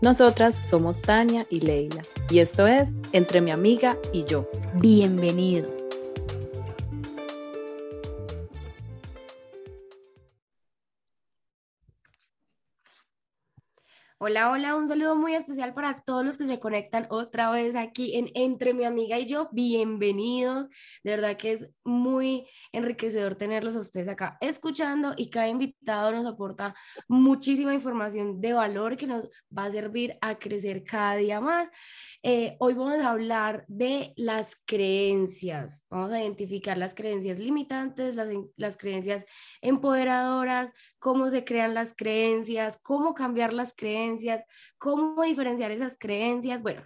Nosotras somos Tania y Leila y esto es Entre mi amiga y yo. Bienvenidos. Hola, hola, un saludo muy especial para todos los que se conectan otra vez aquí en Entre mi amiga y yo. Bienvenidos. De verdad que es muy enriquecedor tenerlos a ustedes acá escuchando y cada invitado nos aporta muchísima información de valor que nos va a servir a crecer cada día más. Eh, hoy vamos a hablar de las creencias. Vamos a identificar las creencias limitantes, las, las creencias empoderadoras, cómo se crean las creencias, cómo cambiar las creencias, cómo diferenciar esas creencias. Bueno,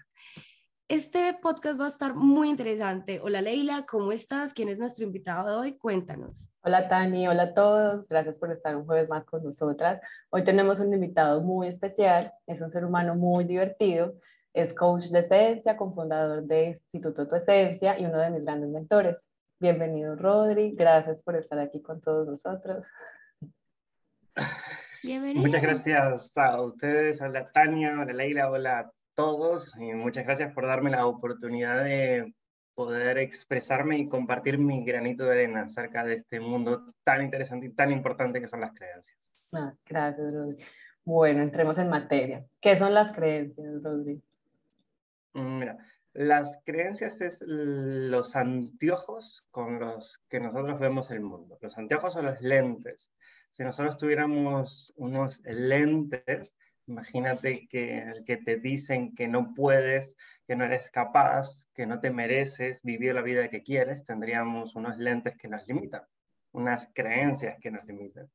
este podcast va a estar muy interesante. Hola Leila, ¿cómo estás? ¿Quién es nuestro invitado de hoy? Cuéntanos. Hola Tani, hola a todos. Gracias por estar un jueves más con nosotras. Hoy tenemos un invitado muy especial. Es un ser humano muy divertido. Es coach de esencia, cofundador de Instituto Tu Esencia y uno de mis grandes mentores. Bienvenido Rodri. Gracias por estar aquí con todos nosotros. Muchas gracias a ustedes, hola Tania, hola Leila, hola a todos y muchas gracias por darme la oportunidad de poder expresarme y compartir mi granito de arena acerca de este mundo tan interesante y tan importante que son las creencias. Ah, gracias, Rodri. Bueno, entremos en materia. ¿Qué son las creencias, Rodri? Mm, mira, las creencias es los anteojos con los que nosotros vemos el mundo. Los anteojos son los lentes si nosotros tuviéramos unos lentes, imagínate que, que te dicen que no puedes, que no eres capaz, que no te mereces vivir la vida que quieres, tendríamos unos lentes que nos limitan, unas creencias que nos limitan.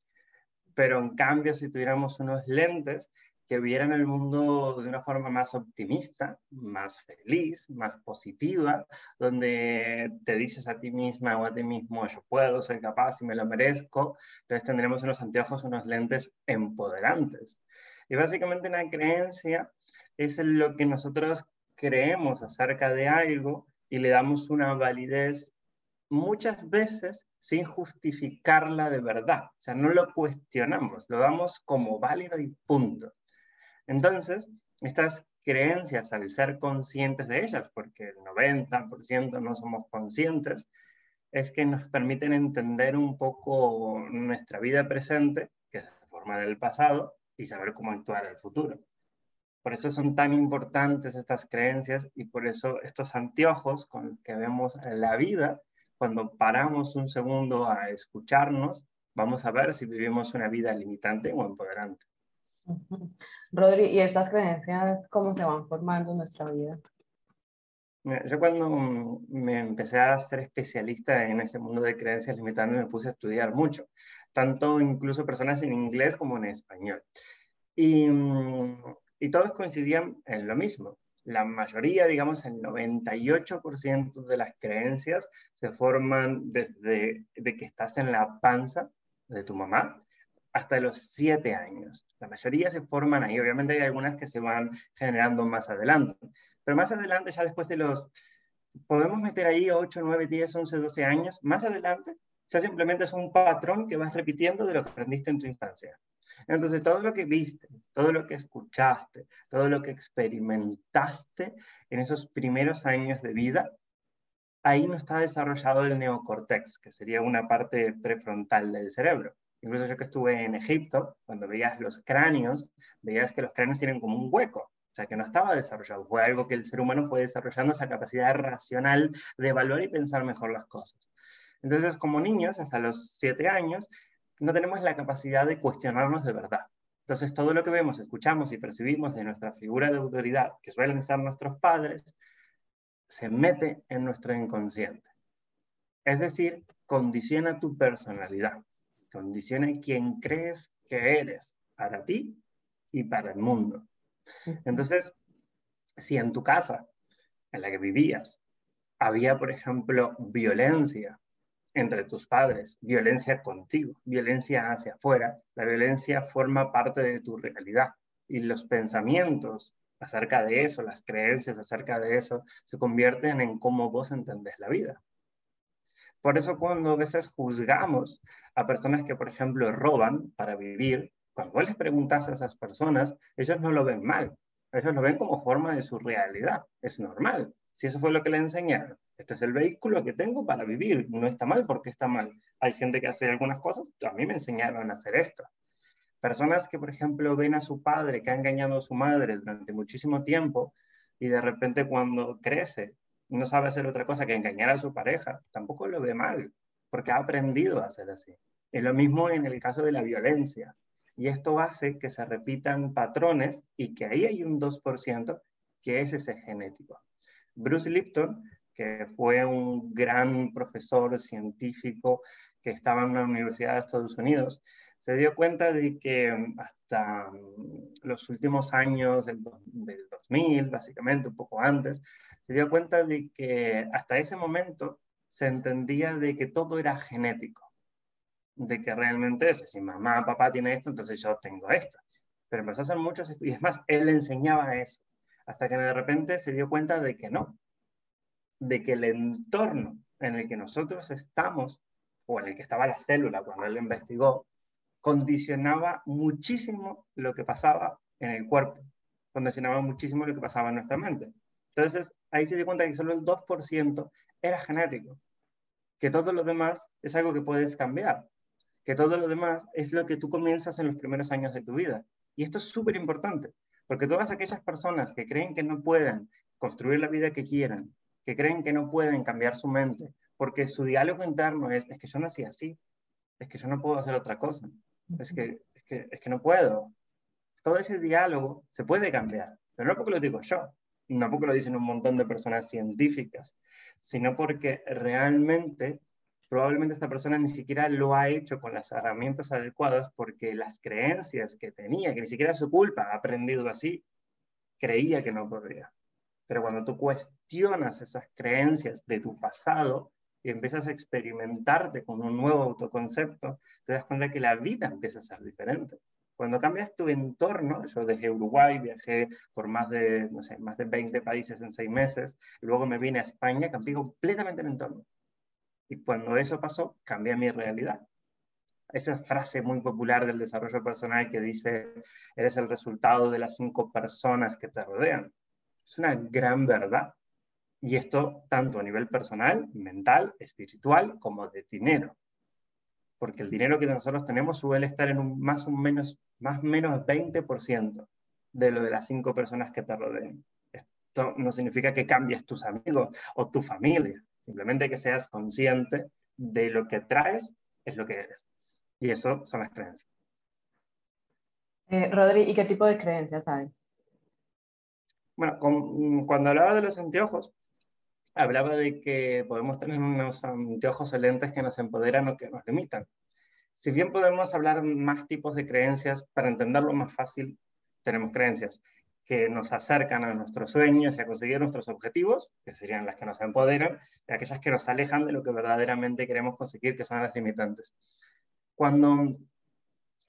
Pero en cambio, si tuviéramos unos lentes que vieran el mundo de una forma más optimista, más feliz, más positiva, donde te dices a ti misma o a ti mismo, yo puedo, soy capaz y me lo merezco, entonces tendremos unos anteojos, unos lentes empoderantes. Y básicamente una creencia es lo que nosotros creemos acerca de algo y le damos una validez muchas veces sin justificarla de verdad. O sea, no lo cuestionamos, lo damos como válido y punto. Entonces, estas creencias, al ser conscientes de ellas, porque el 90% no somos conscientes, es que nos permiten entender un poco nuestra vida presente, que es la forma del pasado, y saber cómo actuar en el futuro. Por eso son tan importantes estas creencias y por eso estos anteojos con los que vemos la vida, cuando paramos un segundo a escucharnos, vamos a ver si vivimos una vida limitante o empoderante. Rodri, ¿y estas creencias cómo se van formando en nuestra vida? Yo cuando me empecé a ser especialista en este mundo de creencias limitantes me puse a estudiar mucho, tanto incluso personas en inglés como en español. Y, y todos coincidían en lo mismo. La mayoría, digamos, el 98% de las creencias se forman desde de que estás en la panza de tu mamá hasta los siete años. La mayoría se forman ahí, obviamente hay algunas que se van generando más adelante, pero más adelante, ya después de los, podemos meter ahí 8, 9, 10, 11, 12 años, más adelante, ya simplemente es un patrón que vas repitiendo de lo que aprendiste en tu infancia. Entonces, todo lo que viste, todo lo que escuchaste, todo lo que experimentaste en esos primeros años de vida, ahí no está desarrollado el neocortex, que sería una parte prefrontal del cerebro. Incluso yo que estuve en Egipto, cuando veías los cráneos, veías que los cráneos tienen como un hueco. O sea, que no estaba desarrollado, fue algo que el ser humano fue desarrollando esa capacidad racional de evaluar y pensar mejor las cosas. Entonces, como niños, hasta los siete años, no tenemos la capacidad de cuestionarnos de verdad. Entonces, todo lo que vemos, escuchamos y percibimos de nuestra figura de autoridad, que suelen ser nuestros padres, se mete en nuestro inconsciente. Es decir, condiciona tu personalidad, condiciona quién crees que eres para ti y para el mundo. Entonces, si en tu casa, en la que vivías, había, por ejemplo, violencia entre tus padres, violencia contigo, violencia hacia afuera, la violencia forma parte de tu realidad y los pensamientos acerca de eso, las creencias acerca de eso, se convierten en cómo vos entendés la vida. Por eso cuando a veces juzgamos a personas que, por ejemplo, roban para vivir, cuando les preguntas a esas personas, ellos no lo ven mal, ellos lo ven como forma de su realidad, es normal. Si eso fue lo que le enseñaron, este es el vehículo que tengo para vivir, no está mal porque está mal. Hay gente que hace algunas cosas, a mí me enseñaron a hacer esto. Personas que, por ejemplo, ven a su padre que ha engañado a su madre durante muchísimo tiempo y de repente cuando crece no sabe hacer otra cosa que engañar a su pareja, tampoco lo ve mal, porque ha aprendido a hacer así. Es lo mismo en el caso de la violencia. Y esto hace que se repitan patrones y que ahí hay un 2% que es ese genético. Bruce Lipton, que fue un gran profesor científico que estaba en una universidad de Estados Unidos, se dio cuenta de que hasta los últimos años del, del 2000, básicamente un poco antes, se dio cuenta de que hasta ese momento se entendía de que todo era genético de que realmente es, si mamá, papá tiene esto, entonces yo tengo esto. Pero empezó a hacer muchos estudios, y es más, él enseñaba eso, hasta que de repente se dio cuenta de que no, de que el entorno en el que nosotros estamos, o en el que estaba la célula cuando él investigó, condicionaba muchísimo lo que pasaba en el cuerpo, condicionaba muchísimo lo que pasaba en nuestra mente. Entonces, ahí se dio cuenta que solo el 2% era genético, que todo lo demás es algo que puedes cambiar que todo lo demás es lo que tú comienzas en los primeros años de tu vida. Y esto es súper importante, porque todas aquellas personas que creen que no pueden construir la vida que quieran, que creen que no pueden cambiar su mente, porque su diálogo interno es, es que yo nací así, es que yo no puedo hacer otra cosa, es que, es que, es que no puedo. Todo ese diálogo se puede cambiar, pero no porque lo digo yo, no porque lo dicen un montón de personas científicas, sino porque realmente probablemente esta persona ni siquiera lo ha hecho con las herramientas adecuadas porque las creencias que tenía, que ni siquiera es su culpa, ha aprendido así, creía que no podría. Pero cuando tú cuestionas esas creencias de tu pasado y empiezas a experimentarte con un nuevo autoconcepto, te das cuenta que la vida empieza a ser diferente. Cuando cambias tu entorno, yo dejé Uruguay, viajé por más de, no sé, más de 20 países en seis meses, luego me vine a España, cambié completamente el entorno y cuando eso pasó, cambié mi realidad. Esa frase muy popular del desarrollo personal que dice, eres el resultado de las cinco personas que te rodean. Es una gran verdad. Y esto tanto a nivel personal, mental, espiritual, como de dinero. Porque el dinero que nosotros tenemos suele estar en un más o menos, más menos 20% de lo de las cinco personas que te rodean. Esto no significa que cambies tus amigos o tu familia. Simplemente que seas consciente de lo que traes es lo que eres. Y eso son las creencias. Eh, Rodri, ¿y qué tipo de creencias hay? Bueno, cuando hablaba de los anteojos, hablaba de que podemos tener unos anteojos o lentes que nos empoderan o que nos limitan. Si bien podemos hablar más tipos de creencias, para entenderlo más fácil, tenemos creencias que nos acercan a nuestros sueños y a conseguir nuestros objetivos, que serían las que nos empoderan, y aquellas que nos alejan de lo que verdaderamente queremos conseguir, que son las limitantes. Cuando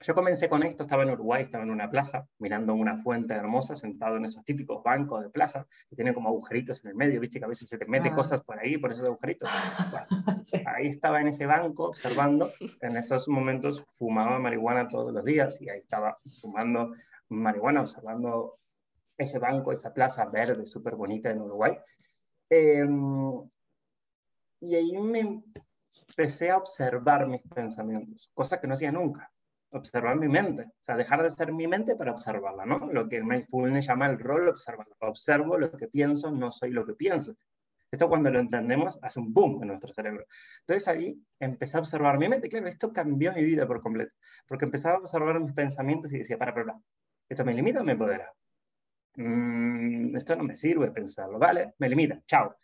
yo comencé con esto, estaba en Uruguay, estaba en una plaza, mirando una fuente hermosa, sentado en esos típicos bancos de plaza, que tienen como agujeritos en el medio, viste que a veces se te mete ah. cosas por ahí, por esos agujeritos. Ahí estaba en ese banco observando, en esos momentos fumaba marihuana todos los días y ahí estaba fumando marihuana, observando ese banco, esa plaza verde súper bonita en Uruguay. Em, y ahí me empecé a observar mis pensamientos, cosa que no hacía nunca. Observar mi mente, o sea, dejar de ser mi mente para observarla, ¿no? Lo que mindfulness llama el rol observar. Observo lo que pienso, no soy lo que pienso. Esto cuando lo entendemos hace un boom en nuestro cerebro. Entonces ahí empecé a observar mi mente. Claro, esto cambió mi vida por completo, porque empezaba a observar mis pensamientos y decía, para, para, para, ¿esto me limita o me empodera? Mm, esto no me sirve pensarlo, ¿vale? Me limita, chao.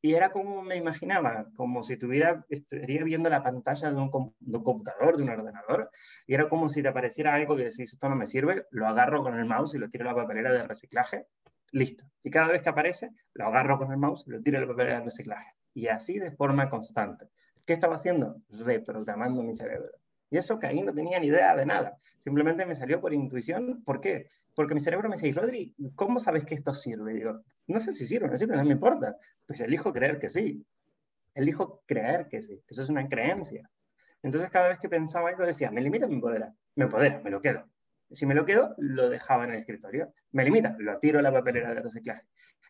Y era como me imaginaba, como si tuviera, estaría viendo la pantalla de un, computador, de un ordenador, y era como si te apareciera algo que decís, esto no me sirve, lo agarro con el mouse y lo tiro a la papelera de reciclaje, listo. Y cada vez que aparece, lo agarro con el mouse y lo tiro a la papelera de reciclaje. Y así de forma constante. ¿Qué estaba haciendo? Reprogramando mi cerebro. Y eso que ahí no tenía ni idea de nada. Simplemente me salió por intuición. ¿Por qué? Porque mi cerebro me decía, Rodri, ¿cómo sabes que esto sirve? Digo, no sé si sirve, no sirve, no me importa. Pues elijo creer que sí. Elijo creer que sí. Eso es una creencia. Entonces cada vez que pensaba algo decía, me limita mi poder. Me empodera, me lo quedo. Si me lo quedo, lo dejaba en el escritorio. Me limita, lo tiro a la papelera de reciclaje.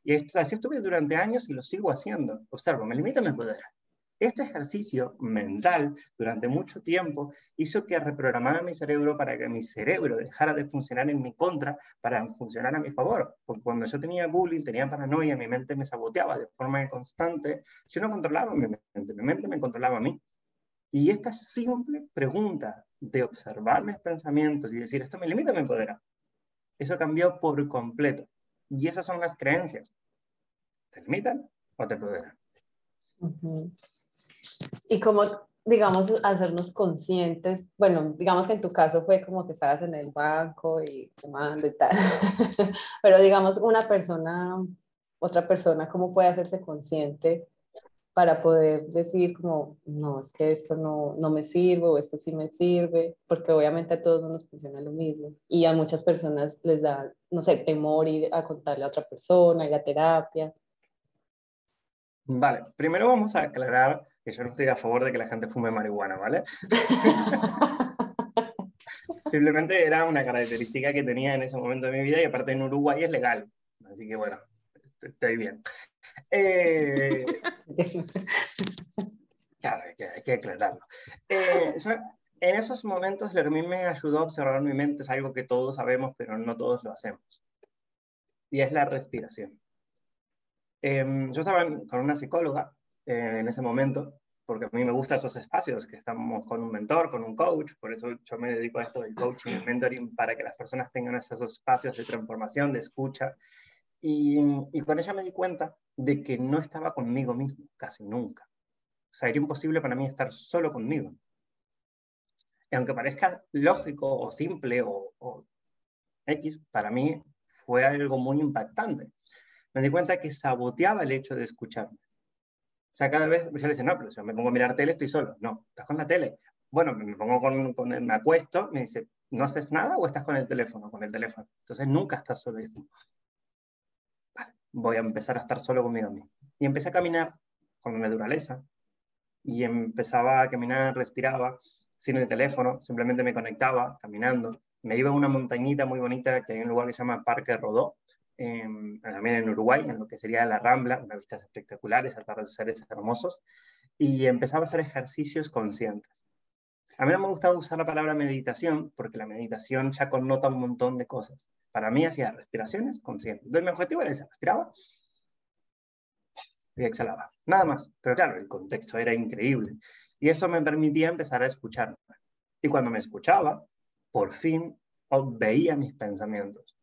Y así estuve durante años y lo sigo haciendo. Observo, me limita, me empodera. Este ejercicio mental durante mucho tiempo hizo que reprogramara mi cerebro para que mi cerebro dejara de funcionar en mi contra para funcionar a mi favor. Porque cuando yo tenía bullying, tenía paranoia, mi mente me saboteaba de forma constante, yo no controlaba mi mente, mi mente me controlaba a mí. Y esta simple pregunta de observar mis pensamientos y decir, esto me limita, me empodera, eso cambió por completo. Y esas son las creencias. ¿Te limitan o te empoderan? Y como, digamos, hacernos conscientes, bueno, digamos que en tu caso fue como que estabas en el banco y fumando y tal, pero digamos, una persona, otra persona, ¿cómo puede hacerse consciente para poder decir como, no, es que esto no, no me sirve o esto sí me sirve? Porque obviamente a todos no nos funciona lo mismo y a muchas personas les da, no sé, temor ir a contarle a otra persona, ir a terapia. Vale, primero vamos a aclarar que yo no estoy a favor de que la gente fume marihuana, ¿vale? Simplemente era una característica que tenía en ese momento de mi vida y aparte en Uruguay es legal. Así que bueno, estoy bien. Eh, claro, hay que, hay que aclararlo. Eh, en esos momentos lo que a mí me ayudó a observar mi mente es algo que todos sabemos, pero no todos lo hacemos. Y es la respiración. Em, yo estaba con una psicóloga eh, en ese momento, porque a mí me gustan esos espacios, que estamos con un mentor, con un coach, por eso yo me dedico a esto del coaching y mentoring, para que las personas tengan esos espacios de transformación, de escucha. Y, y con ella me di cuenta de que no estaba conmigo mismo, casi nunca. O sea, era imposible para mí estar solo conmigo. Y aunque parezca lógico o simple o, o X, para mí fue algo muy impactante me di cuenta que saboteaba el hecho de escucharme. O sea, cada vez yo le no, pero si me pongo a mirar tele estoy solo. No, estás con la tele. Bueno, me pongo con, con me acuesto, me dice, ¿no haces nada o estás con el teléfono? Con el teléfono. Entonces nunca estás solo. Vale, voy a empezar a estar solo conmigo mismo. Y empecé a caminar con la naturaleza. Y empezaba a caminar, respiraba, sin el teléfono, simplemente me conectaba, caminando. Me iba a una montañita muy bonita que hay un lugar que se llama Parque Rodó, también en Uruguay, en lo que sería la Rambla, unas vistas espectaculares, atardeceres hermosos, y empezaba a hacer ejercicios conscientes. A mí no me gustaba usar la palabra meditación porque la meditación ya connota un montón de cosas. Para mí hacía respiraciones conscientes. Entonces mi objetivo era ese, respiraba y exhalaba. Nada más. Pero claro, el contexto era increíble. Y eso me permitía empezar a escucharme. Y cuando me escuchaba, por fin veía mis pensamientos.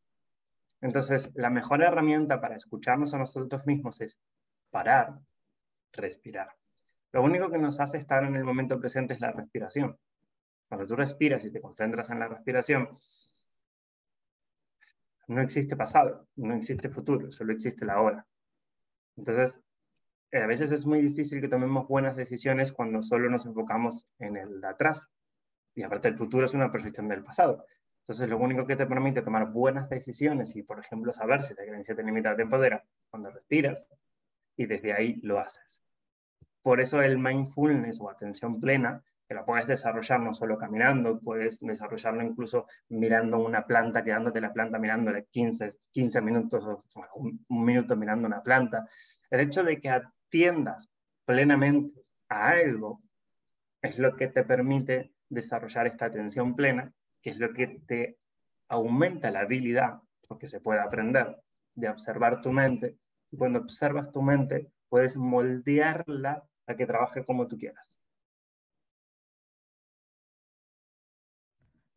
Entonces, la mejor herramienta para escucharnos a nosotros mismos es parar, respirar. Lo único que nos hace estar en el momento presente es la respiración. Cuando tú respiras y te concentras en la respiración, no existe pasado, no existe futuro, solo existe la hora. Entonces, eh, a veces es muy difícil que tomemos buenas decisiones cuando solo nos enfocamos en el atrás. Y aparte el futuro es una proyección del pasado. Entonces, lo único que te permite tomar buenas decisiones y, por ejemplo, saber si la creencia te limita te empodera cuando respiras y desde ahí lo haces. Por eso el mindfulness o atención plena, que la puedes desarrollar no solo caminando, puedes desarrollarlo incluso mirando una planta, quedándote la planta mirándole 15, 15 minutos o un minuto mirando una planta. El hecho de que atiendas plenamente a algo es lo que te permite desarrollar esta atención plena, que es lo que te aumenta la habilidad, porque se puede aprender, de observar tu mente. Y cuando observas tu mente, puedes moldearla a que trabaje como tú quieras.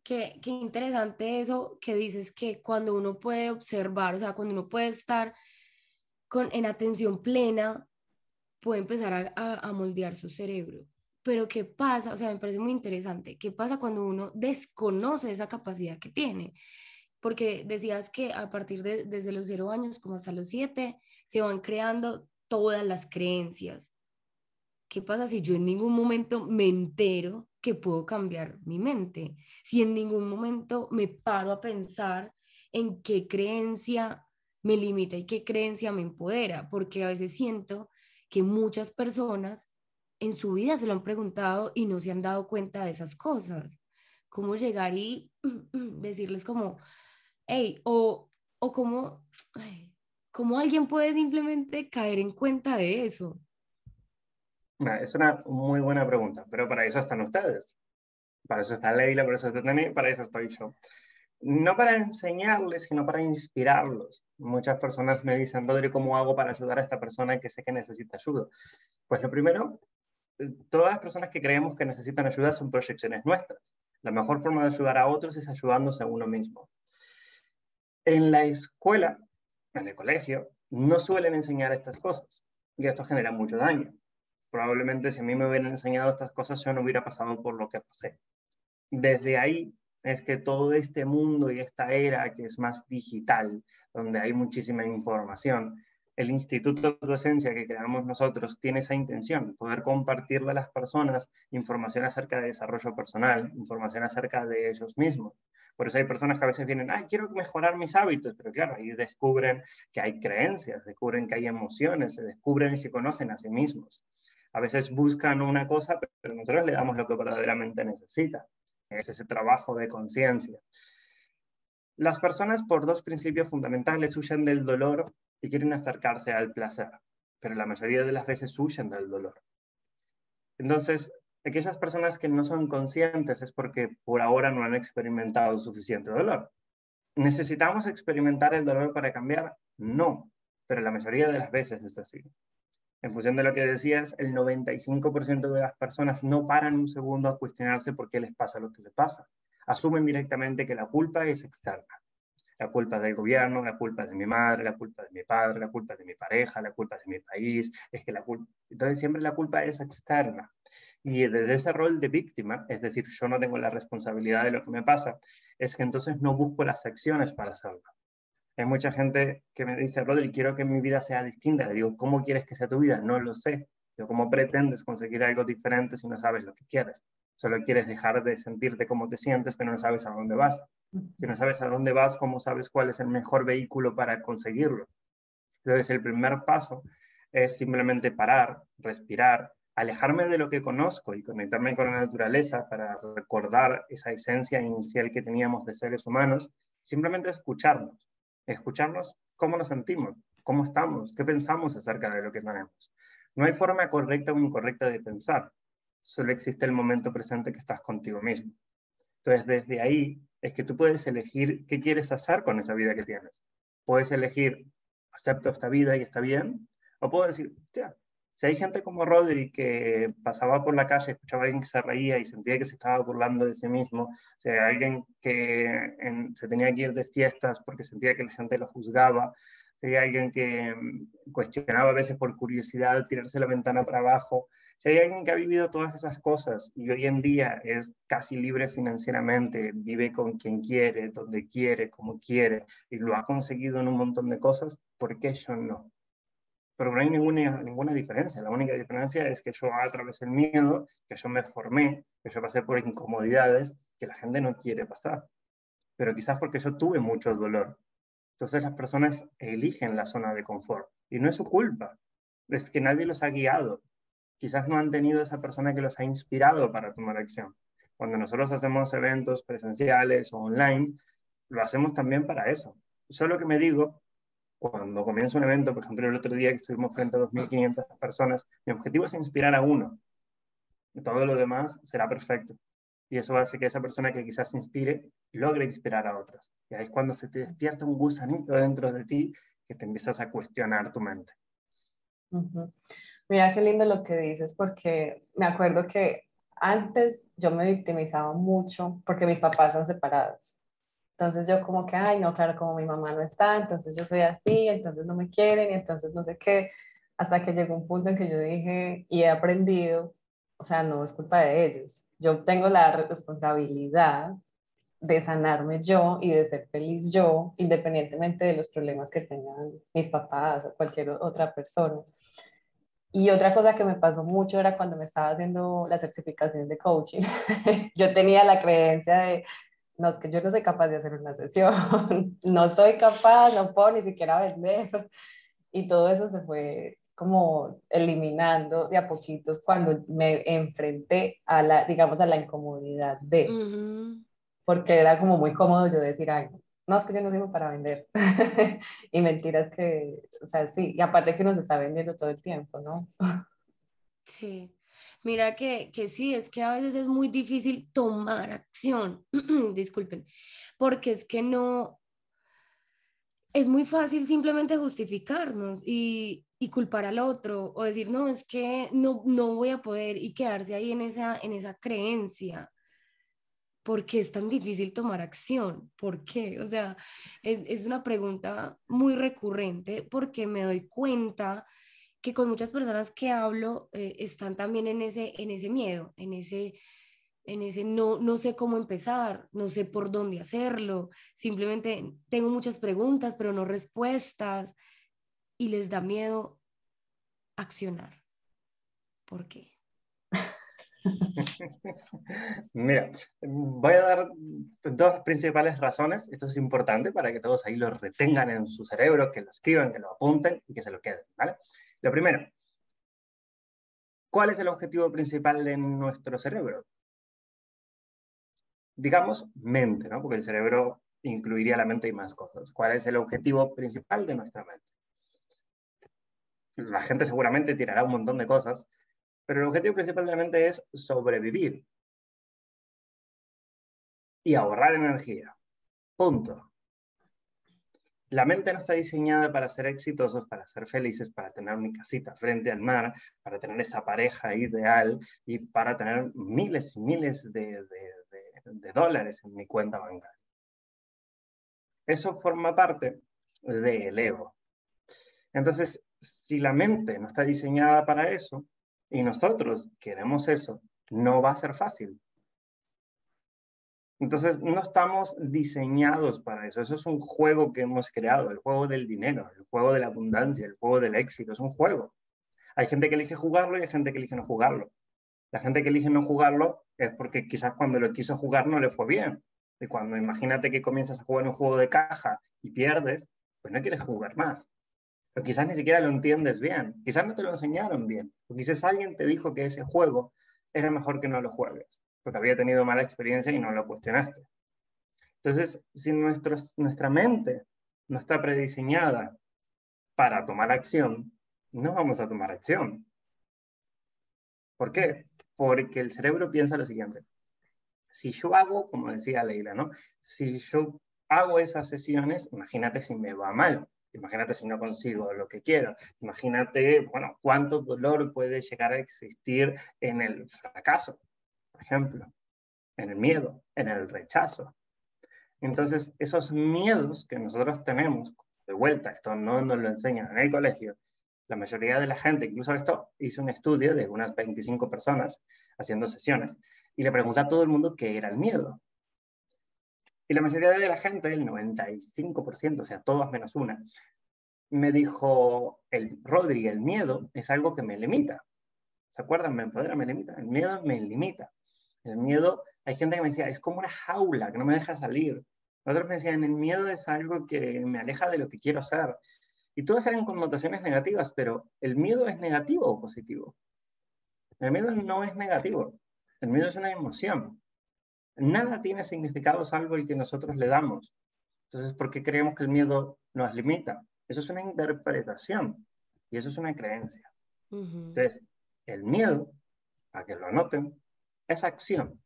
Qué, qué, interesante eso que dices que cuando uno puede observar, o sea, cuando uno puede estar con, en atención plena, puede empezar a, a, moldear su cerebro. Pero ¿qué pasa? O sea, me parece muy interesante. ¿Qué pasa cuando uno desconoce esa capacidad que tiene? Porque decías que a partir de desde los cero años como hasta los siete se van creando todas las creencias. ¿Qué pasa si yo en ningún momento me entero que puedo cambiar mi mente? Si en ningún momento me paro a pensar en qué creencia me limita y qué creencia me empodera, porque a veces siento que muchas personas en su vida se lo han preguntado y no se han dado cuenta de esas cosas. ¿Cómo llegar y decirles como, hey, o, o cómo, cómo alguien puede simplemente caer en cuenta de eso? Es una muy buena pregunta, pero para eso están ustedes. Para eso está Leila, para eso está Tani, para eso estoy yo. No para enseñarles, sino para inspirarlos. Muchas personas me dicen, Rodri, ¿cómo hago para ayudar a esta persona que sé que necesita ayuda? Pues lo primero, todas las personas que creemos que necesitan ayuda son proyecciones nuestras. La mejor forma de ayudar a otros es ayudándose a uno mismo. En la escuela, en el colegio, no suelen enseñar estas cosas y esto genera mucho daño probablemente si a mí me hubieran enseñado estas cosas yo no hubiera pasado por lo que pasé. Desde ahí es que todo este mundo y esta era que es más digital, donde hay muchísima información, el Instituto de Docencia que creamos nosotros tiene esa intención, poder compartirle a las personas información acerca de desarrollo personal, información acerca de ellos mismos. Por eso hay personas que a veces vienen, ay, quiero mejorar mis hábitos, pero claro, ahí descubren que hay creencias, descubren que hay emociones, se descubren y se conocen a sí mismos a veces buscan una cosa, pero nosotros le damos lo que verdaderamente necesita. Es ese trabajo de conciencia. Las personas por dos principios fundamentales huyen del dolor y quieren acercarse al placer, pero la mayoría de las veces huyen del dolor. Entonces, aquellas personas que no son conscientes es porque por ahora no han experimentado suficiente dolor. ¿Necesitamos experimentar el dolor para cambiar? No, pero la mayoría de las veces es así en función de lo que decías, el 95% de las personas no paran un segundo a cuestionarse por qué les pasa lo que les pasa. Asumen directamente que la culpa es externa. La culpa del gobierno, la culpa de mi madre, la culpa de mi padre, la culpa de mi pareja, la culpa de mi país. Es que la culpa... Entonces siempre la culpa es externa. Y desde ese rol de víctima, es decir, yo no tengo la responsabilidad de lo que me pasa, es que entonces no busco las acciones para hacerlo. Hay mucha gente que me dice, Rodri, quiero que mi vida sea distinta. Le digo, ¿cómo quieres que sea tu vida? No lo sé. Yo, ¿cómo pretendes conseguir algo diferente si no sabes lo que quieres? Solo quieres dejar de sentirte como te sientes, pero no sabes a dónde vas. Si no sabes a dónde vas, ¿cómo sabes cuál es el mejor vehículo para conseguirlo? Entonces, el primer paso es simplemente parar, respirar, alejarme de lo que conozco y conectarme con la naturaleza para recordar esa esencia inicial que teníamos de seres humanos, simplemente escucharnos escucharnos cómo nos sentimos, cómo estamos, qué pensamos acerca de lo que tenemos. No hay forma correcta o incorrecta de pensar, solo existe el momento presente que estás contigo mismo. Entonces, desde ahí es que tú puedes elegir qué quieres hacer con esa vida que tienes. Puedes elegir, acepto esta vida y está bien, o puedo decir, ya, si hay gente como Rodri que pasaba por la calle, escuchaba a alguien que se reía y sentía que se estaba burlando de sí mismo, si hay alguien que se tenía que ir de fiestas porque sentía que la gente lo juzgaba, si alguien que mm, cuestionaba a veces por curiosidad tirarse la ventana para abajo, si hay alguien que ha vivido todas esas cosas y hoy en día es casi libre financieramente, vive con quien quiere, donde quiere, como quiere, y lo ha conseguido en un montón de cosas, ¿por qué yo no? pero no hay ninguna, diferencia. La única diferencia es que yo atravesé el miedo, que yo me formé, que yo pasé por incomodidades que la gente no quiere pasar. Pero quizás porque yo tuve mucho dolor. Entonces las personas eligen la zona de confort. Y no es su culpa, es que nadie los ha guiado. Quizás no han tenido esa persona que los ha inspirado para tomar acción. Cuando nosotros hacemos eventos presenciales o online, lo hacemos también para eso. Solo que me digo cuando comienzo un evento, por ejemplo, el otro día que estuvimos frente a 2.500 personas, mi objetivo es inspirar a uno. Todo lo demás será perfecto. Y eso hace que esa persona que quizás inspire logre inspirar a otros. Y ahí es cuando se te despierta un gusanito dentro de ti que te empiezas a cuestionar tu mente. Mira qué lindo lo que dices, porque me acuerdo que antes yo me victimizaba mucho porque mis papás son separados. Entonces yo como que, ay, no, claro, como mi mamá no está, entonces yo soy así, entonces no me quieren y entonces no sé qué, hasta que llegó un punto en que yo dije y he aprendido, o sea, no es culpa de ellos, yo tengo la responsabilidad de sanarme yo y de ser feliz yo, independientemente de los problemas que tengan mis papás o cualquier otra persona. Y otra cosa que me pasó mucho era cuando me estaba haciendo la certificación de coaching. yo tenía la creencia de, no, que yo no soy capaz de hacer una sesión, no soy capaz, no puedo ni siquiera vender. Y todo eso se fue como eliminando de a poquitos cuando me enfrenté a la, digamos, a la incomodidad de, porque era como muy cómodo yo decir, ay, no, es que yo no sirvo para vender. y mentiras que, o sea, sí, y aparte que nos está vendiendo todo el tiempo, ¿no? sí. Mira que, que sí, es que a veces es muy difícil tomar acción, disculpen, porque es que no, es muy fácil simplemente justificarnos y, y, culpar al otro o decir, no, es que no, no voy a poder y quedarse ahí en esa, en esa creencia. ¿Por qué es tan difícil tomar acción? ¿Por qué? O sea, es, es una pregunta muy recurrente porque me doy cuenta que con muchas personas que hablo eh, están también en ese, en ese miedo, en ese, en ese no, no sé cómo empezar, no sé por dónde hacerlo, simplemente tengo muchas preguntas pero no respuestas y les da miedo accionar. ¿Por qué? Mira, voy a dar dos principales razones. Esto es importante para que todos ahí lo retengan en su cerebro, que lo escriban, que lo apunten y que se lo queden. ¿vale? Lo primero, ¿cuál es el objetivo principal de nuestro cerebro? digamos, mente, ¿no? Porque el cerebro incluiría la mente y más cosas. ¿Cuál es el objetivo principal de nuestra mente? La gente seguramente tirará un montón de cosas, pero el objetivo principal de la mente es sobrevivir y ahorrar energía. Punto. La mente no está diseñada para ser exitosos, para ser felices, para tener mi casita frente al mar, para tener esa pareja ideal y para tener miles y miles de dólares en mi cuenta bancaria. Eso forma parte del ego. Entonces, si la mente no está diseñada para eso y nosotros queremos eso, no va a ser fácil. Entonces, no estamos diseñados para eso. Eso es un juego que hemos creado, el juego del dinero, el juego de la abundancia, el juego del éxito. Es un juego. Hay gente que elige jugarlo y hay gente que elige no jugarlo. La gente que elige no jugarlo es porque quizás cuando lo quiso jugar no le fue bien. Y cuando imagínate que comienzas a jugar un juego de caja y pierdes, pues no quieres jugar más. Pero quizás ni siquiera lo entiendes bien. Quizás no te lo enseñaron bien. O quizás alguien te dijo que ese juego era mejor que no lo juegues, porque había tenido mala experiencia y no lo cuestionaste. Entonces, si nuestra mente no está prediseñada para tomar acción, no vamos a tomar acción. ¿Por qué? porque el cerebro piensa lo siguiente. Si yo hago, como decía Leila, ¿no? Si yo hago esas sesiones, imagínate si me va mal, imagínate si no consigo lo que quiero, imagínate, bueno, cuánto dolor puede llegar a existir en el fracaso, por ejemplo, en el miedo, en el rechazo. Entonces, esos miedos que nosotros tenemos, de vuelta, esto no nos lo enseñan en el colegio, la mayoría de la gente, incluso esto, hizo un estudio de unas 25 personas haciendo sesiones y le pregunté a todo el mundo qué era el miedo. Y la mayoría de la gente, el 95%, o sea, todos menos una, me dijo, el Rodri, el miedo es algo que me limita. ¿Se acuerdan? Me empodera, me limita. El miedo me limita. El miedo, hay gente que me decía, es como una jaula que no me deja salir. Otros me decían, el miedo es algo que me aleja de lo que quiero hacer. Y todas eran connotaciones negativas, pero ¿el miedo es negativo o positivo? El miedo no es negativo. El miedo es una emoción. Nada tiene significado salvo el que nosotros le damos. Entonces, ¿por qué creemos que el miedo nos limita? Eso es una interpretación y eso es una creencia. Entonces, el miedo, para que lo anoten, es acción.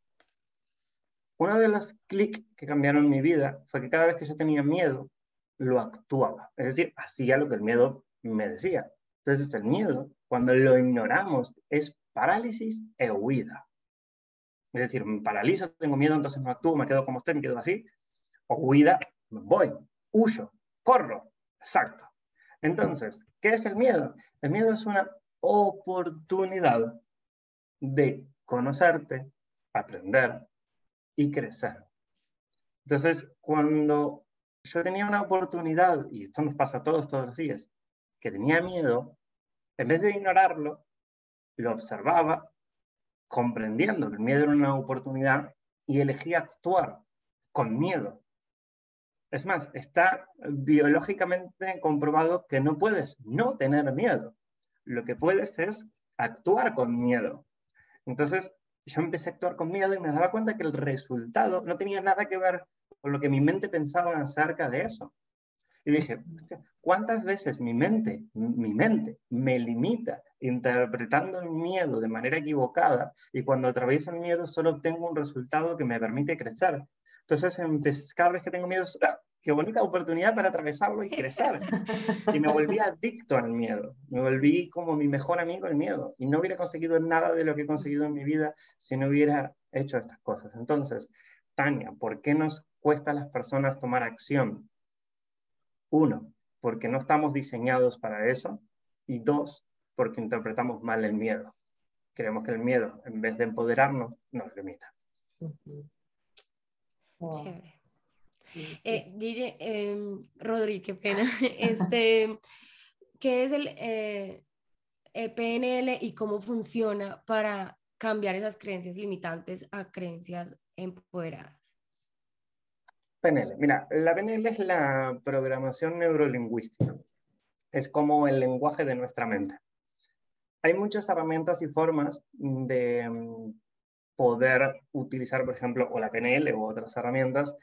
uno de los clics que cambiaron mi vida fue que cada vez que yo tenía miedo, lo actuaba. Es decir, hacía lo que el miedo me decía. Entonces el miedo, cuando lo ignoramos, es parálisis e huida. Es decir, me paralizo, tengo miedo, entonces no actúo, me quedo como estoy, me quedo así. O huida, voy, huyo, corro. Exacto. Entonces, ¿qué es el miedo? El miedo es una oportunidad de conocerte, aprender y crecer. Entonces, cuando yo tenía una oportunidad, y esto nos pasa a todos todos los días, que tenía miedo, en vez de ignorarlo, lo observaba, comprendiendo que el miedo era una oportunidad y elegía actuar con miedo. Es más, está biológicamente comprobado que no puedes no tener miedo. Lo que puedes es actuar con miedo. Entonces, yo empecé a actuar con miedo y me daba cuenta que el resultado no tenía nada que ver con lo que mi mente pensaba acerca de eso. Y dije, ¿cuántas veces mi mente, mi mente me limita interpretando el miedo de manera equivocada y cuando atravieso el miedo solo obtengo un resultado que me permite crecer? Entonces, cada vez que tengo miedo, ¡ah! qué bonita oportunidad para atravesarlo y crecer. Y me volví adicto al miedo, me volví como mi mejor amigo el miedo. Y no hubiera conseguido nada de lo que he conseguido en mi vida si no hubiera hecho estas cosas. Entonces, Tania, ¿por qué nos cuesta a las personas tomar acción? Uno, porque no estamos diseñados para eso. Y dos, porque interpretamos mal el miedo. Creemos que el miedo, en vez de empoderarnos, nos limita. Chévere. Eh, Guille, eh, Rodri, qué pena. Este, ¿Qué es el eh, e PNL y cómo funciona para cambiar esas creencias limitantes a creencias empoderadas? PNL. Mira, la PNL es la programación neurolingüística. Es como el lenguaje de nuestra mente. Hay muchas herramientas y formas de mm, poder utilizar, por ejemplo, o la PNL u otras herramientas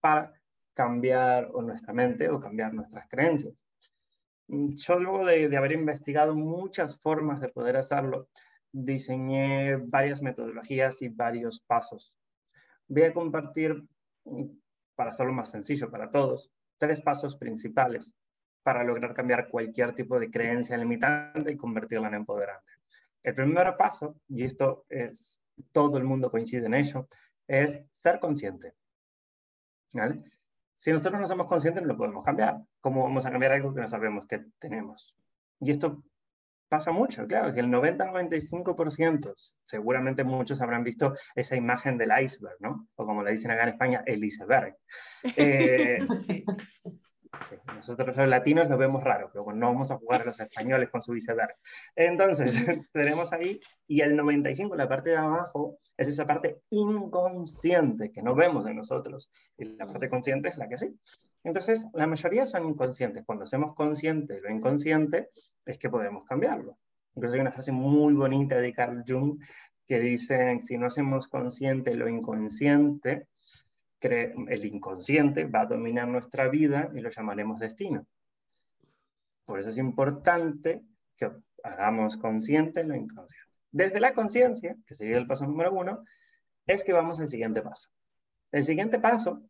para cambiar o nuestra mente o cambiar nuestras creencias. Mm, yo luego de, haber investigado muchas formas de poder hacerlo, diseñé varias metodologías y varios pasos. Voy a compartir, mm, para hacerlo más sencillo para todos, tres pasos principales para lograr cambiar cualquier tipo de creencia limitante y convertirla en empoderante. El primer paso, y esto es, todo el mundo coincide en ello, es ser consciente. Si nosotros no somos conscientes, no lo podemos cambiar. ¿Cómo vamos a cambiar algo que no sabemos que tenemos? Y esto pasa mucho, claro, si el 90-95%, seguramente muchos habrán visto esa imagen del iceberg, ¿no? O como le dicen acá en España, el iceberg. Eh, nosotros los latinos lo vemos raro, pero no vamos a jugar a los españoles con su iceberg. Entonces, tenemos ahí, y el 95, la parte de abajo, es esa parte inconsciente que no vemos de nosotros. Y la parte consciente es la que sí. Entonces, la mayoría son inconscientes. Cuando hacemos consciente lo inconsciente, es que podemos cambiarlo. Incluso hay una frase muy bonita de Carl Jung que dice, si no hacemos consciente lo inconsciente, el inconsciente va a dominar nuestra vida y lo llamaremos destino. Por eso es importante que hagamos consciente lo inconsciente. Desde la conciencia, que sería el paso número uno, es que vamos al siguiente paso. El siguiente paso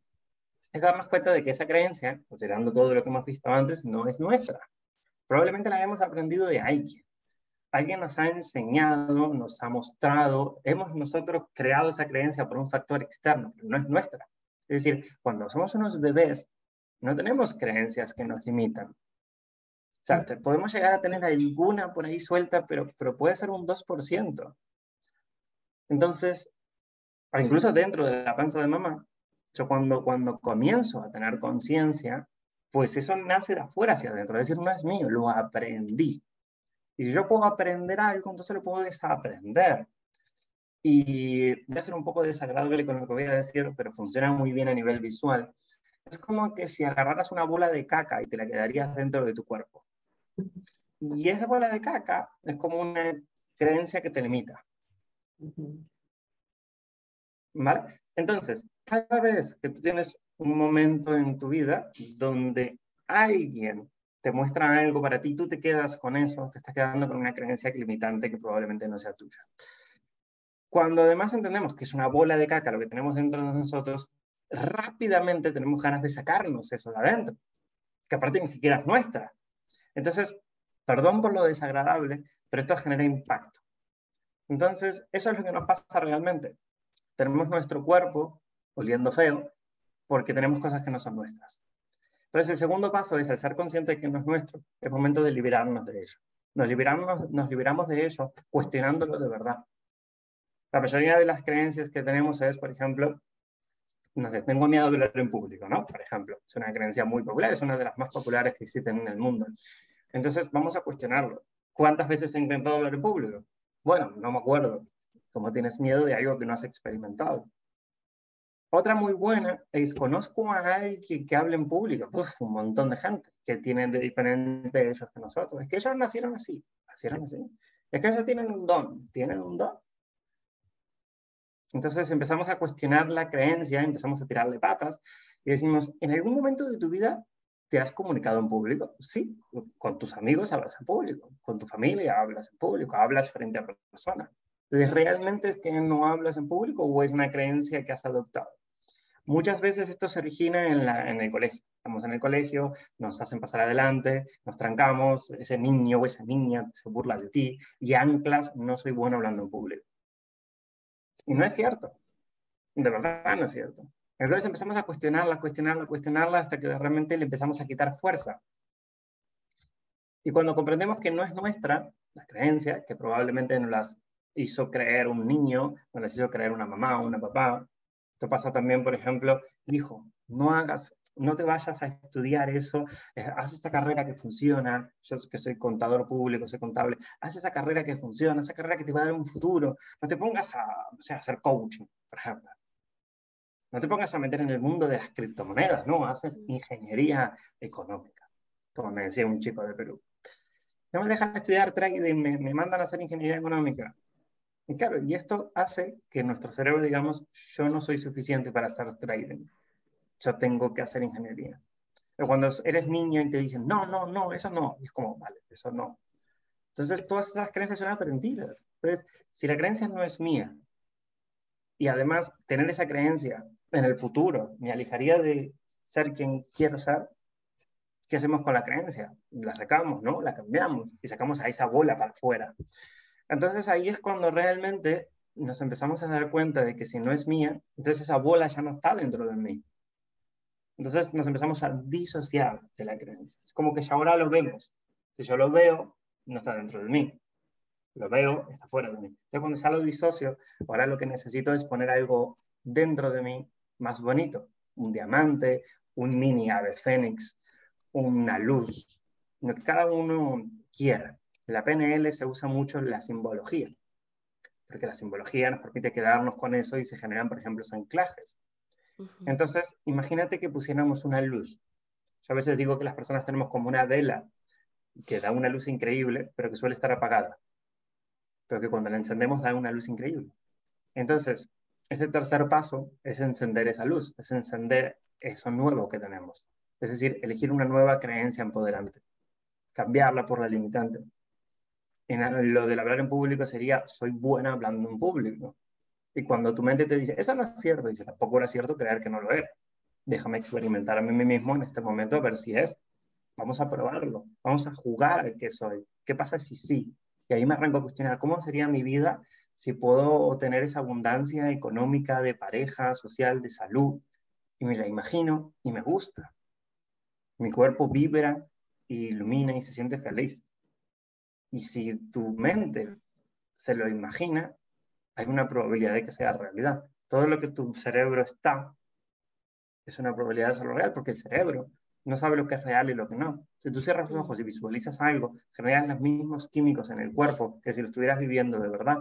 es darnos cuenta de que esa creencia, considerando todo lo que hemos visto antes, no es nuestra. Probablemente la hemos aprendido de alguien. Alguien nos ha enseñado, nos ha mostrado, hemos nosotros creado esa creencia por un factor externo, pero no es nuestra. Es decir, cuando somos unos bebés, no tenemos creencias que nos limitan. O sea, podemos llegar a tener alguna por ahí suelta, pero, pero puede ser un 2%. Entonces, incluso dentro de la panza de mamá, yo cuando, cuando comienzo a tener conciencia, pues eso nace de afuera hacia adentro, es decir, no es mío, lo aprendí. Y si yo puedo aprender algo, entonces lo puedo desaprender. Y voy a ser un poco desagradable con lo que voy a decir, pero funciona muy bien a nivel visual. Es como que si agarraras una bola de caca y te la quedarías dentro de tu cuerpo. Y esa bola de caca es como una creencia que te limita. ¿Vale? Entonces, cada vez que tú tienes un momento en tu vida donde alguien te muestra algo para ti, tú te quedas con eso, te estás quedando con una creencia limitante que probablemente no sea tuya. Cuando además entendemos que es una bola de caca lo que tenemos dentro de nosotros, rápidamente tenemos ganas de sacarnos eso de adentro, que aparte ni siquiera es nuestra. Entonces, perdón por lo desagradable, pero esto genera impacto. Entonces, eso es lo que nos pasa realmente. Tenemos nuestro cuerpo oliendo feo porque tenemos cosas que no son nuestras. Entonces, el segundo paso es, al ser consciente de que no es nuestro, es momento de liberarnos de ello. Nos liberamos, nos liberamos de eso cuestionándolo de verdad. La mayoría de las creencias que tenemos es, por ejemplo, no sé, tengo miedo de hablar en público, ¿no? Por ejemplo, es una creencia muy popular, es una de las más populares que existen en el mundo. Entonces, vamos a cuestionarlo. ¿Cuántas veces he intentado hablar en público? Bueno, no me acuerdo. Como tienes miedo de algo que no has experimentado. Otra muy buena es, conozco a alguien que hable en público. Uf, un montón de gente que tienen de diferente ellos que nosotros. Es que ellos nacieron así, nacieron así. Es que ellos tienen un don, tienen un don. Entonces empezamos a cuestionar la creencia, empezamos a tirarle patas y decimos, ¿en algún momento de tu vida te has comunicado en público? Sí, con tus amigos hablas en público, con tu familia hablas en público, hablas frente a personas. Entonces, ¿realmente es que no hablas en público o es una creencia que has adoptado? Muchas veces esto se origina en, el colegio. Estamos en el colegio, nos hacen pasar adelante, nos trancamos, ese niño o esa niña se burla de ti y anclas, no soy bueno hablando en público. Y no es cierto. De verdad no es cierto. Entonces empezamos a cuestionarla, cuestionarla, cuestionarla hasta que realmente le empezamos a quitar fuerza. Y cuando comprendemos que no es nuestra, la creencia, que probablemente nos las hizo creer un niño, nos las hizo creer una mamá o una papá. Esto pasa también, por ejemplo, hijo, no hagas, no te vayas a estudiar eso, eh, haz esta carrera que funciona, yo que soy contador público, soy contable, haz esa carrera que funciona, esa carrera que te va a dar un futuro, no te pongas a, o sea, a hacer coaching, por ejemplo. No te pongas a meter en el mundo de las criptomonedas, no, haces ingeniería económica, como me decía un chico de Perú. No me dejan estudiar trading, me, me mandan a hacer ingeniería económica. Y claro, y esto hace que nuestro cerebro digamos, yo no soy suficiente para hacer trading yo tengo que hacer ingeniería. Pero cuando eres niño y te dicen, no, no, no, eso no, y es como, vale, eso no. Entonces, todas esas creencias son aprendidas. Entonces, si la creencia no es mía, y además tener esa creencia en el futuro me alejaría de ser quien quiero ser, ¿qué hacemos con la creencia? La sacamos, ¿no? La cambiamos y sacamos a esa bola para afuera. Entonces ahí es cuando realmente nos empezamos a dar cuenta de que si no es mía, entonces esa bola ya no está dentro de mí. Entonces nos empezamos a disociar de la creencia. Es como que ya ahora lo vemos. Si yo lo veo, no está dentro de mí. Lo veo, está fuera de mí. Entonces cuando ya lo disocio, ahora lo que necesito es poner algo dentro de mí más bonito. Un diamante, un mini ave fénix, una luz, lo que cada uno quiera. En la PNL se usa mucho la simbología, porque la simbología nos permite quedarnos con eso y se generan, por ejemplo, anclajes. Entonces, imagínate que pusiéramos una luz. Yo a veces digo que las personas tenemos como una vela que da una luz increíble, pero que suele estar apagada. Pero que cuando la encendemos da una luz increíble. Entonces, ese tercer paso es encender esa luz, es encender eso nuevo que tenemos. Es decir, elegir una nueva creencia empoderante, cambiarla por la limitante. En lo del hablar en público sería, soy buena hablando en público. Y cuando tu mente te dice, eso no es cierto, dice, tampoco era cierto creer que no lo era. Déjame experimentar a mí mismo en este momento a ver si es. Vamos a probarlo, vamos a jugar al que soy. ¿Qué pasa si sí? Y ahí me arranco a cuestionar, ¿cómo sería mi vida si puedo tener esa abundancia económica, de pareja, social, de salud? Y me la imagino y me gusta. Mi cuerpo vibra, ilumina y se siente feliz. Y si tu mente se lo imagina, hay una probabilidad de que sea realidad. Todo lo que tu cerebro está es una probabilidad de serlo real, porque el cerebro no sabe lo que es real y lo que no. Si tú cierras los ojos y visualizas algo, generas los mismos químicos en el cuerpo que si lo estuvieras viviendo de verdad.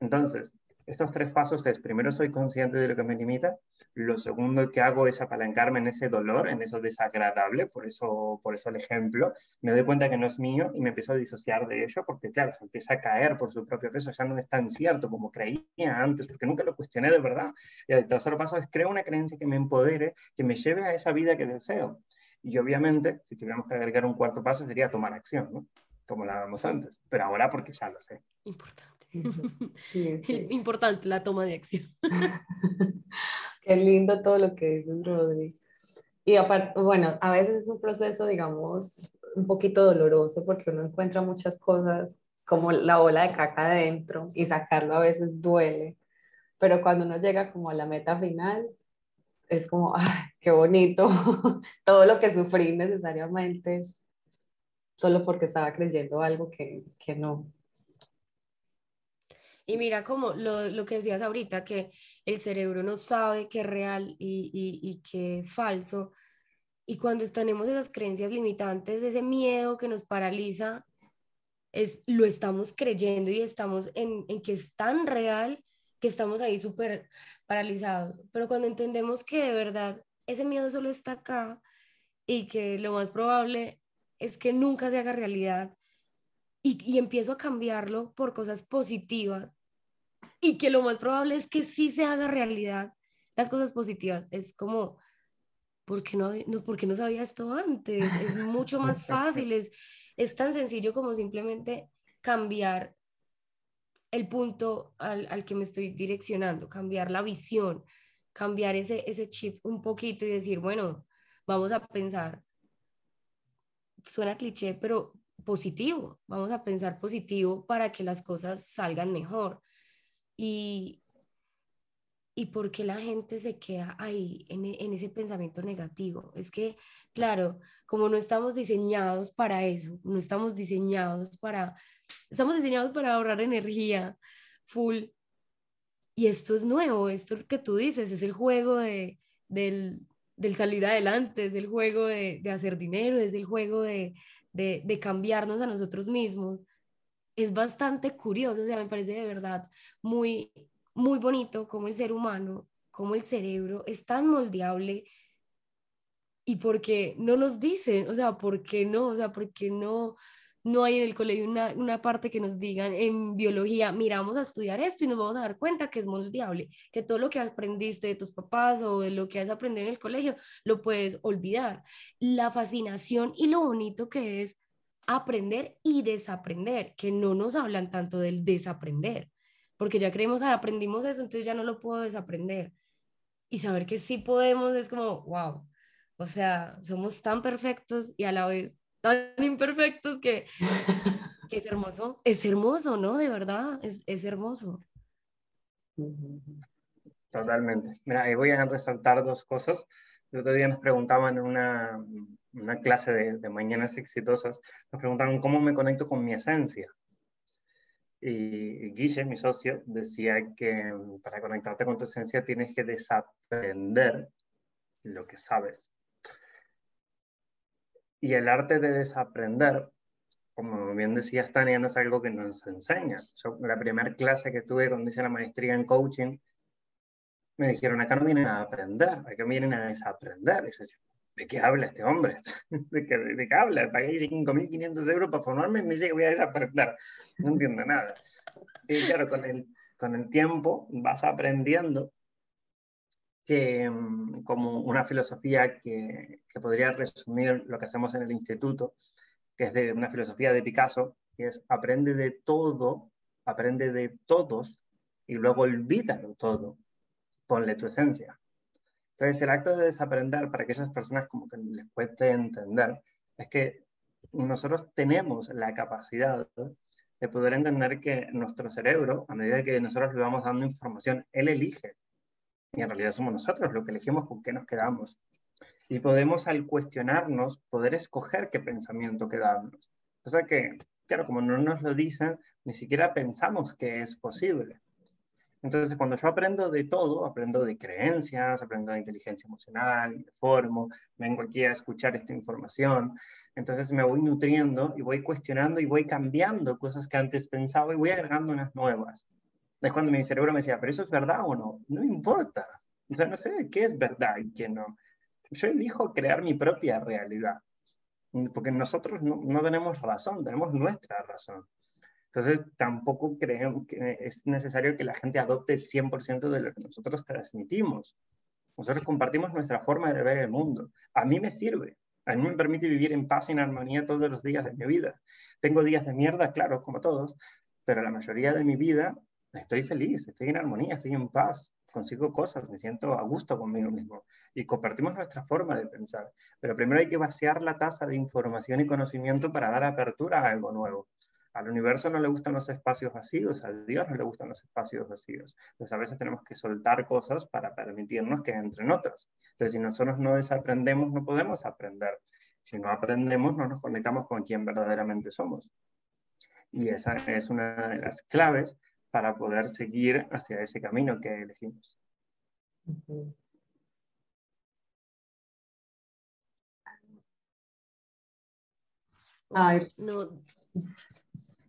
Entonces, estos tres pasos es, primero soy consciente de lo que me limita, lo segundo que hago es apalancarme en ese dolor, en eso desagradable, por eso, por eso el ejemplo, me doy cuenta que no es mío y me empiezo a disociar de ello porque claro, se empieza a caer por su propio peso, ya no es tan cierto como creía antes, porque nunca lo cuestioné de verdad. Y el tercer paso es creo una creencia que me empodere, que me lleve a esa vida que deseo. Y obviamente, si tuviéramos que agregar un cuarto paso, sería tomar acción, ¿no? Como la hablábamos antes, pero ahora porque ya lo sé. Importante. Importante la toma de acción. Qué lindo todo lo que dices, Rodri. Y aparte, bueno, a veces es un proceso, digamos, un poquito doloroso porque uno encuentra muchas cosas como la bola de caca adentro y sacarlo a veces duele. Pero cuando uno llega como a la meta final, es como, ¡ay, qué bonito! Todo lo que sufrí necesariamente solo porque estaba creyendo algo que, que no. Y mira como lo, lo, que decías ahorita, que el cerebro no sabe qué es real y, y, y qué es falso. Y cuando tenemos esas creencias limitantes, ese miedo que nos paraliza, es, lo estamos creyendo y estamos en, en que es tan real que estamos ahí súper paralizados. Pero cuando entendemos que de verdad ese miedo solo está acá y que lo más probable es que nunca se haga realidad y, y empiezo a cambiarlo por cosas positivas, y que lo más probable es que sí se haga realidad las cosas positivas. Es como, ¿por qué no, no, ¿por no sabía esto antes? Es mucho más fácil, es, es tan sencillo como simplemente cambiar el punto al, al, que me estoy direccionando, cambiar la visión, cambiar ese, ese chip un poquito y decir, bueno, vamos a pensar, suena cliché, pero positivo, vamos a pensar positivo para que las cosas salgan mejor y, y por qué la gente se queda ahí en, en, ese pensamiento negativo. Es que, claro, como no estamos diseñados para eso, no estamos diseñados para, estamos diseñados para ahorrar energía full. Y esto es nuevo, esto que tú dices, es el juego de, del, del salir adelante, es el juego de, de hacer dinero, es el juego de, de, de cambiarnos a nosotros mismos es bastante curioso, o sea, me parece de verdad muy, muy bonito como el ser humano, como el cerebro es tan moldeable y porque no nos dicen, o sea, ¿por qué no? O sea, ¿por qué no, no hay en el colegio una, una parte que nos digan en biología, mira, vamos a estudiar esto y nos vamos a dar cuenta que es moldeable, que todo lo que aprendiste de tus papás o de lo que has aprendido en el colegio, lo puedes olvidar. La fascinación y lo bonito que es aprender y desaprender, que no nos hablan tanto del desaprender, porque ya creemos, ah, aprendimos eso, entonces ya no lo puedo desaprender. Y saber que sí podemos es como, wow, o sea, somos tan perfectos y a la vez tan imperfectos que, que es hermoso, es hermoso, ¿no? De verdad, es, es hermoso. Totalmente. Mira, ahí voy a resaltar dos cosas. El otro día nos preguntaban en una, una clase de, mañanas exitosas, nos preguntaron cómo me conecto con mi esencia. Y Guille, mi socio, decía que para conectarte con tu esencia tienes que desaprender lo que sabes. Y el arte de desaprender, como bien decía Tania, no es algo que nos enseña. Yo, la primera clase que tuve cuando hice la maestría en coaching, me dijeron, acá no vienen a aprender, acá vienen a desaprender. Y yo decía, ¿de qué habla este hombre? ¿De qué, de qué habla? Pagué 5.500 euros para formarme y me dice que voy a desaprender. No entiendo nada. Y claro, con el, con el tiempo vas aprendiendo que mm, como una filosofía que, que podría resumir lo que hacemos en el instituto, que es de una filosofía de Picasso, que es aprende de todo, aprende de todos y luego olvídalo todo ponle tu esencia. Entonces, el acto de desaprender para aquellas personas como que les cueste entender es que nosotros tenemos la capacidad de poder entender que nuestro cerebro, a medida que nosotros le vamos dando información, él elige. Y en realidad somos nosotros los que elegimos con qué nos quedamos. Y podemos, al cuestionarnos, poder escoger qué pensamiento quedarnos. O sea que, claro, como no nos lo dicen, ni siquiera pensamos que es posible. Entonces, cuando yo aprendo de todo, aprendo de creencias, aprendo de inteligencia emocional, me formo, vengo aquí a escuchar esta información, entonces me voy nutriendo y voy cuestionando y voy cambiando cosas que antes pensaba y voy agregando unas nuevas. Es cuando mi cerebro me decía, pero eso es verdad o no, no importa. O sea, no sé qué es verdad y qué no. Yo elijo crear mi propia realidad, porque nosotros no, no tenemos razón, tenemos nuestra razón. Entonces, tampoco creemos que es necesario que la gente adopte el 100% de lo que nosotros transmitimos. Nosotros compartimos nuestra forma de ver el mundo. A mí me sirve. A mí me permite vivir en paz y en armonía todos los días de mi vida. Tengo días de mierda, claro, como todos, pero la mayoría de mi vida estoy feliz, estoy en armonía, estoy en paz, consigo cosas, me siento a gusto conmigo mismo y compartimos nuestra forma de pensar. Pero primero hay que vaciar la taza de información y conocimiento para dar apertura a algo nuevo. Al universo no le gustan los espacios vacíos, a Dios no le gustan los espacios vacíos. Entonces a veces tenemos que soltar cosas para permitirnos que entren otras. Entonces si nosotros no desaprendemos, no podemos aprender. Si no aprendemos, no nos conectamos con quien verdaderamente somos. Y esa es una de las claves para poder seguir hacia ese camino que elegimos. Ay. No,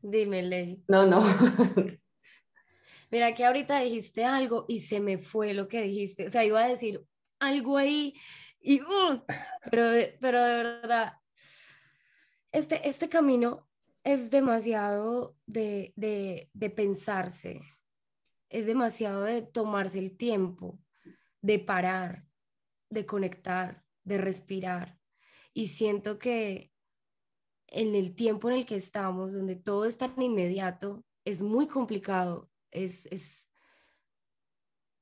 dime, Ley. No, no. Mira que ahorita dijiste algo y se me fue lo que dijiste. O sea, iba a decir algo ahí y... ¡uh! pero, pero de verdad, este, este camino es demasiado de, de, pensarse, es demasiado de tomarse el tiempo, de parar, de conectar, de respirar. Y siento que en el tiempo en el que estamos, donde todo es tan inmediato, es muy complicado, es, es,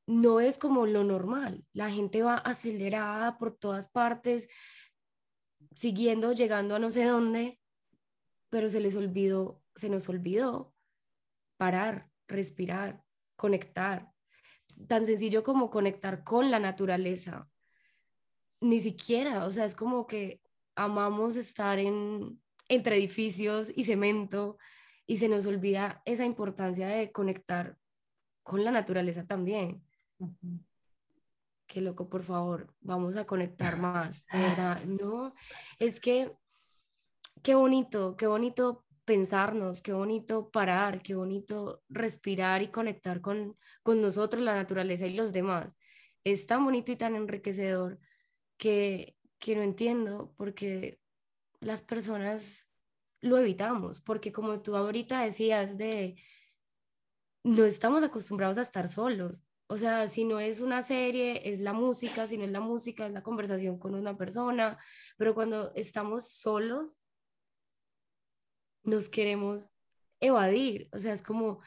no es como lo normal. La gente va acelerada por todas partes, siguiendo, llegando a no sé dónde, pero se les olvidó, se nos olvidó parar, respirar, conectar. Tan sencillo como conectar con la naturaleza. Ni siquiera, o sea, es como que amamos estar en, entre edificios y cemento y se nos olvida esa importancia de conectar con la naturaleza también. Qué loco, por favor, vamos a conectar más, ¿verdad? No, es que qué bonito, qué bonito pensarnos, qué bonito parar, qué bonito respirar y conectar con, con nosotros, la naturaleza y los demás. Es tan bonito y tan enriquecedor que, que no entiendo porque las personas lo evitamos, porque como tú ahorita decías de, no estamos acostumbrados a estar solos. O sea, si no es una serie, es la música, si no es la música, es la conversación con una persona, pero cuando estamos solos, nos queremos evadir. O sea, es como,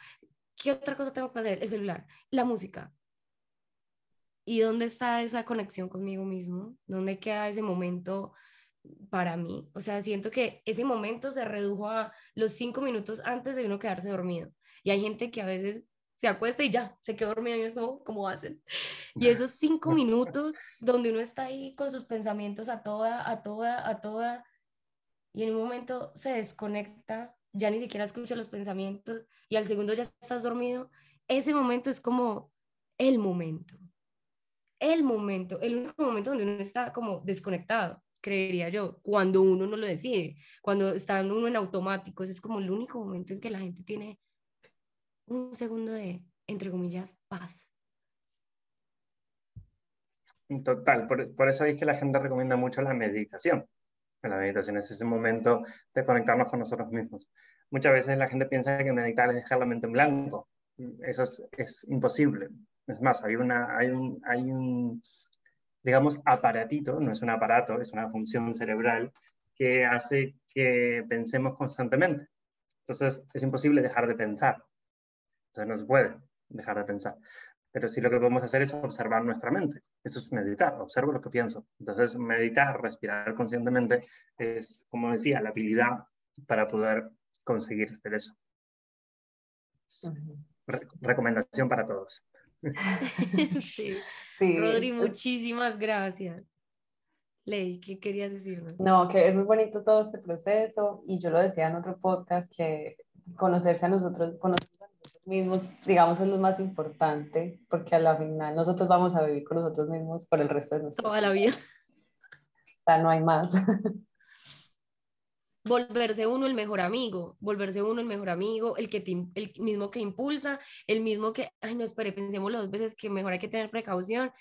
¿qué otra cosa tengo que hacer? El celular, la música. ¿Y dónde está esa conexión conmigo mismo? ¿Dónde queda ese momento para mí? O sea, siento que ese momento se redujo a los cinco minutos antes de uno quedarse dormido. Y hay gente que a veces se acuesta y ya, se quedó dormido y es como, ¿cómo hacen? Y esos cinco minutos donde uno está ahí con sus pensamientos a toda, a toda, a toda, y en un momento se desconecta, ya ni siquiera escucha los pensamientos y al segundo ya estás dormido, ese momento es como el momento, el momento, el único momento donde uno está como desconectado, creería yo, cuando uno no lo decide, cuando está uno en automático, ese es como el único momento en que la gente tiene un segundo de, entre comillas, paz. Total, por, por eso es que la gente recomienda mucho la meditación la meditación es ese momento de conectarnos con nosotros mismos. Muchas veces la gente piensa que meditar es dejar la mente en blanco. Eso es, es imposible. Es más, hay, una, hay, un, hay un, digamos, aparatito, no es un aparato, es una función cerebral que hace que pensemos constantemente. Entonces, es imposible dejar de pensar. Entonces, no se puede dejar de pensar. Pero sí lo que podemos hacer es observar nuestra mente. Eso es meditar, observo lo que pienso. Entonces, meditar, respirar conscientemente es, como decía, la habilidad para poder conseguir hacer eso. recomendación para todos. sí. Sí. Rodri, muchísimas gracias. Ley, ¿qué querías decirnos? No, que es muy bonito todo este proceso y yo lo decía en otro podcast que conocerse a nosotros, conocer mismos, digamos, es lo más importante, porque a la final nosotros vamos a vivir con nosotros mismos por el resto de nuestra vida. Toda la vida. O sea, no hay más. Volverse uno el mejor amigo, volverse uno el mejor amigo, el, que el mismo que impulsa, el mismo que, ay, no, espere, pensemos dos veces que mejor hay que tener precaución.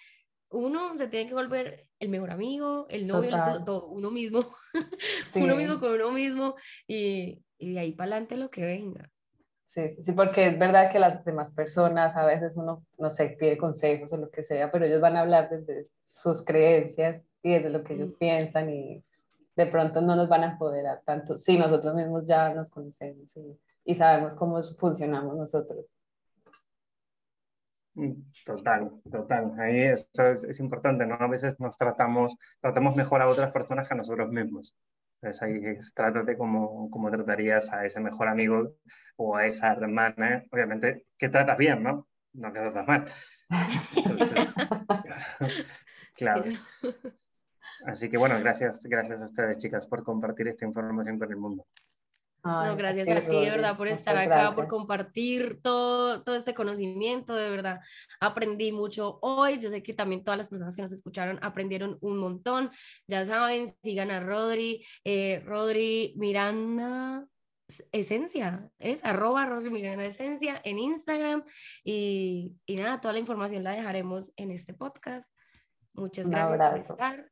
Uno se tiene que volver el mejor amigo, el novio, todo, uno mismo, uno mismo con uno mismo, y, y de ahí para adelante lo que venga. Sí, sí, porque es verdad que las demás personas a veces uno, no sé, pide consejos o lo que sea, pero ellos van a hablar desde sus creencias y desde lo que ellos piensan y de pronto no nos van a empoderar tanto si nosotros mismos ya nos conocemos y y sabemos cómo funcionamos nosotros. Mm, total, total. Ahí eso es, importante, ¿no? A veces nos tratamos, tratamos mejor a otras personas que a nosotros mismos. Entonces ahí es, trátate como, como tratarías a ese mejor amigo o a esa hermana. Obviamente que tratas bien, ¿no? No que tratas mal. claro. Así que bueno, gracias, gracias a ustedes, chicas, por compartir esta información con el mundo no, gracias a ti, de verdad, por estar acá, por compartir todo, todo este conocimiento, de verdad. Aprendí mucho hoy. Yo sé que también todas las personas que nos escucharon aprendieron un montón. Ya saben, sigan a Rodri, eh, Rodri Miranda. Esencia, es arroba Rodri Miranda Esencia en Instagram y, y nada, toda la información la dejaremos en este podcast. Muchas gracias por estar.